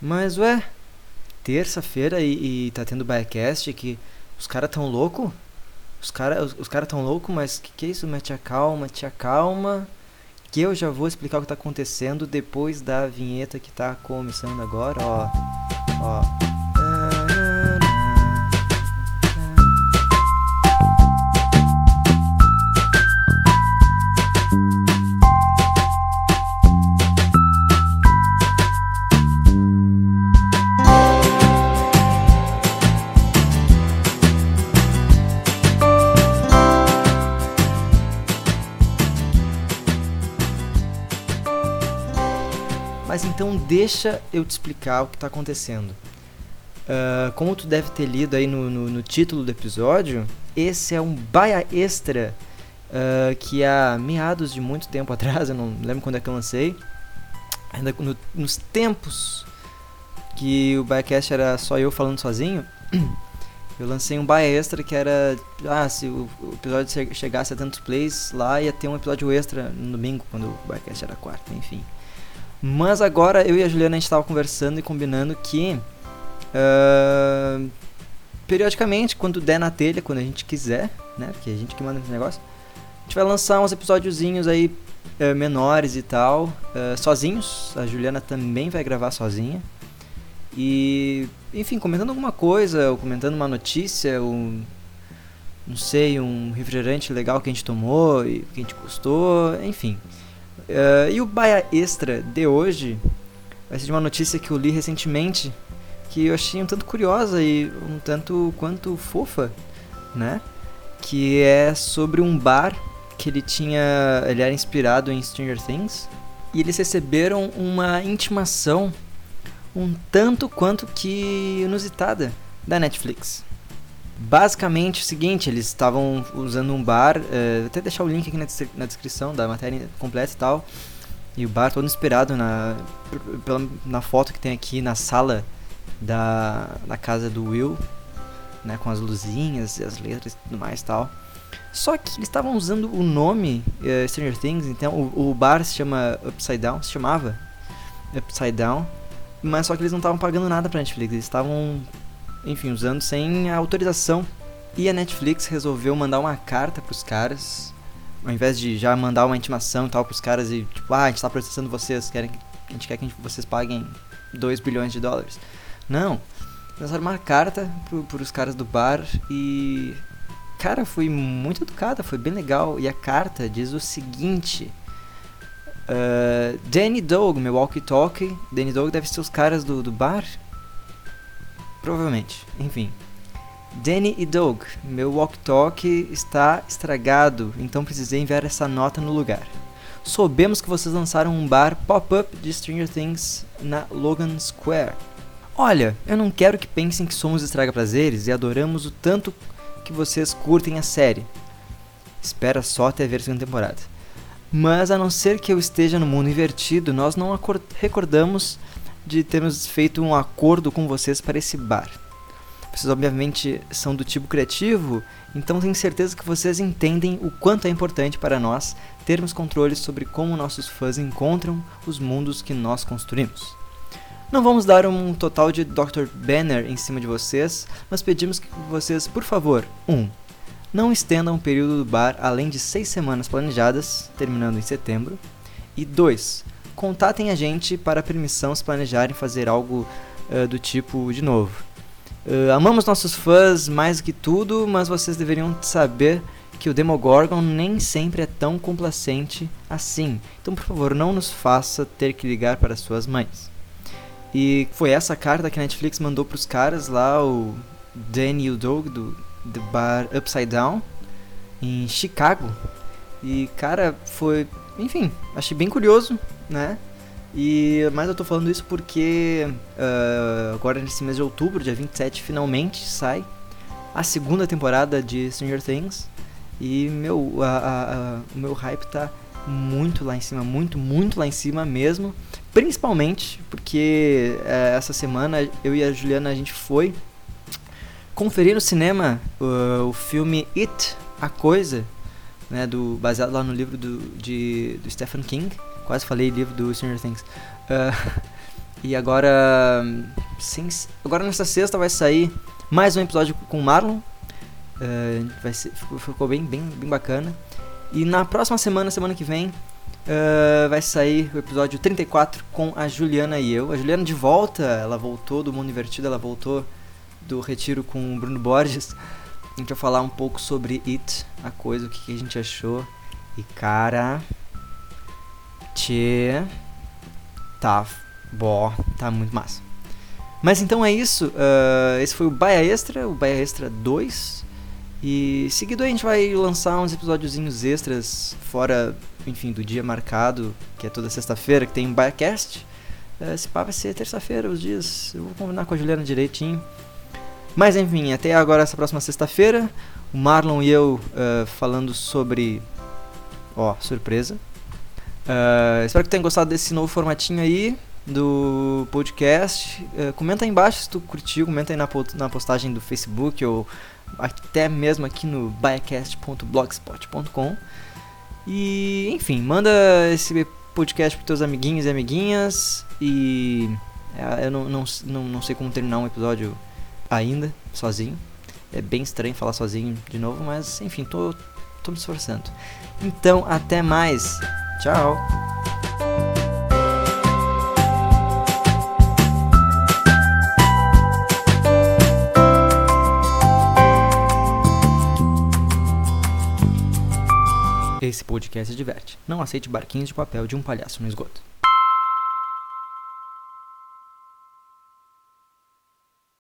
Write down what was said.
Mas ué, terça-feira e, e tá tendo Biacast que os caras tão louco? Os caras os, os cara tão louco, mas que que é isso? Mas te acalma, te acalma. Que eu já vou explicar o que tá acontecendo depois da vinheta que tá começando agora, ó. Ó. Mas então deixa eu te explicar o que está acontecendo. Uh, como tu deve ter lido aí no, no, no, título do episódio, esse é um baia extra uh, que há meados de muito tempo atrás, eu não lembro quando é que eu lancei, ainda no, nos tempos que o Biacast era só eu falando sozinho, eu lancei um baia extra que era, ah, se o, o episódio chegasse a tantos plays, lá ia ter um episódio extra no domingo, quando o Biacast era quarta, enfim. Mas agora eu e a Juliana a gente estava conversando e combinando que uh, periodicamente, quando der na telha, quando a gente quiser, né? Porque a gente que manda esse negócio, a gente vai lançar uns episódiozinhos aí uh, menores e tal, uh, sozinhos. A Juliana também vai gravar sozinha. E, enfim, comentando alguma coisa, ou comentando uma notícia, ou não sei, um refrigerante legal que a gente tomou e que a gente gostou, enfim. Uh, e o Baia Extra de hoje vai ser de uma notícia que eu li recentemente que eu achei um tanto curiosa e um tanto quanto fofa, né? Que é sobre um bar que ele tinha, ele era inspirado em Stranger Things e eles receberam uma intimação um tanto quanto que inusitada da Netflix. Basicamente o seguinte, eles estavam usando um bar, uh, até deixar o link aqui na, na, descrição da matéria completa e tal. E o bar todo inspirado na, pela, na foto que tem aqui na sala da, da casa do Will, né, com as luzinhas e as letras e tudo mais tal. Só que eles estavam usando o nome uh, Stranger Things, então o, o, bar se chama Upside Down, se chamava Upside Down, mas só que eles não estavam pagando nada pra Netflix, eles estavam enfim, usando sem autorização. E a Netflix resolveu mandar uma carta pros caras, ao invés de já mandar uma intimação e tal pros caras e tipo, ah, a gente tá processando vocês, querem, a gente quer que vocês paguem 2 bilhões de dólares. Não, lançaram uma carta pro, pros caras do bar e. Cara, foi muito educada, foi bem legal. E a carta diz o seguinte: uh, Danny Dog, meu walkie-talkie. Danny Dog deve ser os caras do, do bar Provavelmente. Enfim. Danny e Doug, meu walkie-talkie está estragado, então precisei enviar essa nota no lugar. Soubemos que vocês lançaram um bar pop-up de Stranger Things na Logan Square. Olha, eu não quero que pensem que somos estraga-prazeres e adoramos o tanto que vocês curtem a série. Espera só até ver a segunda temporada. Mas a não ser que eu esteja no mundo invertido, nós não recordamos de termos feito um acordo com vocês para esse bar. Vocês obviamente são do tipo criativo, então tenho certeza que vocês entendem o quanto é importante para nós termos controle sobre como nossos fãs encontram os mundos que nós construímos. Não vamos dar um total de Dr. Banner em cima de vocês, mas pedimos que vocês, por favor, 1. Um, não estendam o período do bar além de 6 semanas planejadas, terminando em setembro. E 2 contatem a gente para permissão se planejarem fazer algo uh, do tipo de novo. Uh, amamos nossos fãs mais que tudo, mas vocês deveriam saber que o Demogorgon nem sempre é tão complacente assim. Então, por favor, não nos faça ter que ligar para suas mães. E foi essa carta que a Netflix mandou para os caras lá, o Danny e o Doug do, do bar Upside Down, em Chicago. E, cara, foi. Enfim, achei bem curioso né? E, mas eu tô falando isso porque uh, agora nesse mês de outubro, dia 27, finalmente sai a segunda temporada de Stranger Things. E meu, o meu hype tá muito lá em cima, muito, muito lá em cima mesmo. Principalmente porque uh, essa semana eu e a Juliana a gente foi conferir no cinema uh, o filme It, A Coisa, né, do, baseado lá no livro do, de, do Stephen King quase falei livro do Stranger Things. Uh, E agora. Sim, agora nessa sexta vai sair mais um episódio com o Marlon. Uh, vai ser, ficou bem, bem, bem bacana. E na próxima semana, semana que vem, uh, vai sair o episódio 34 com a Juliana e eu. A Juliana de volta, ela voltou do Mundo Invertido, ela voltou do retiro com o Bruno Borges. A gente vai falar um pouco sobre It, a coisa, o que, que a gente achou. E cara. Tchê. Tá. Bó, tá muito massa. Mas então é isso. Uh, esse foi o Baia Extra, o Baia Extra 2. E seguido a gente vai lançar uns episódiozinhos extras, fora, enfim, do dia marcado, que é toda sexta-feira, que tem um BaiaCast. Uh, esse pá vai ser terça-feira, os dias. Eu vou combinar com a Juliana direitinho. Mas enfim, até agora, essa próxima sexta-feira, o Marlon e eu uh, falando sobre. Ó, surpresa. Uh, espero que tenham gostado desse novo formatinho aí do podcast. Uh, comenta aí embaixo se tu curtiu, comenta aí na, na postagem do Facebook ou até mesmo aqui no biacast.blogspot.com. E enfim, manda esse podcast para teus amiguinhos e amiguinhas. E uh, eu não, não, não, não sei como terminar um episódio ainda, sozinho. É bem estranho falar sozinho de novo, mas enfim, tô, tô me esforçando. Então, até mais. Tchau. Esse podcast diverte. Não aceite barquinhos de papel de um palhaço no esgoto.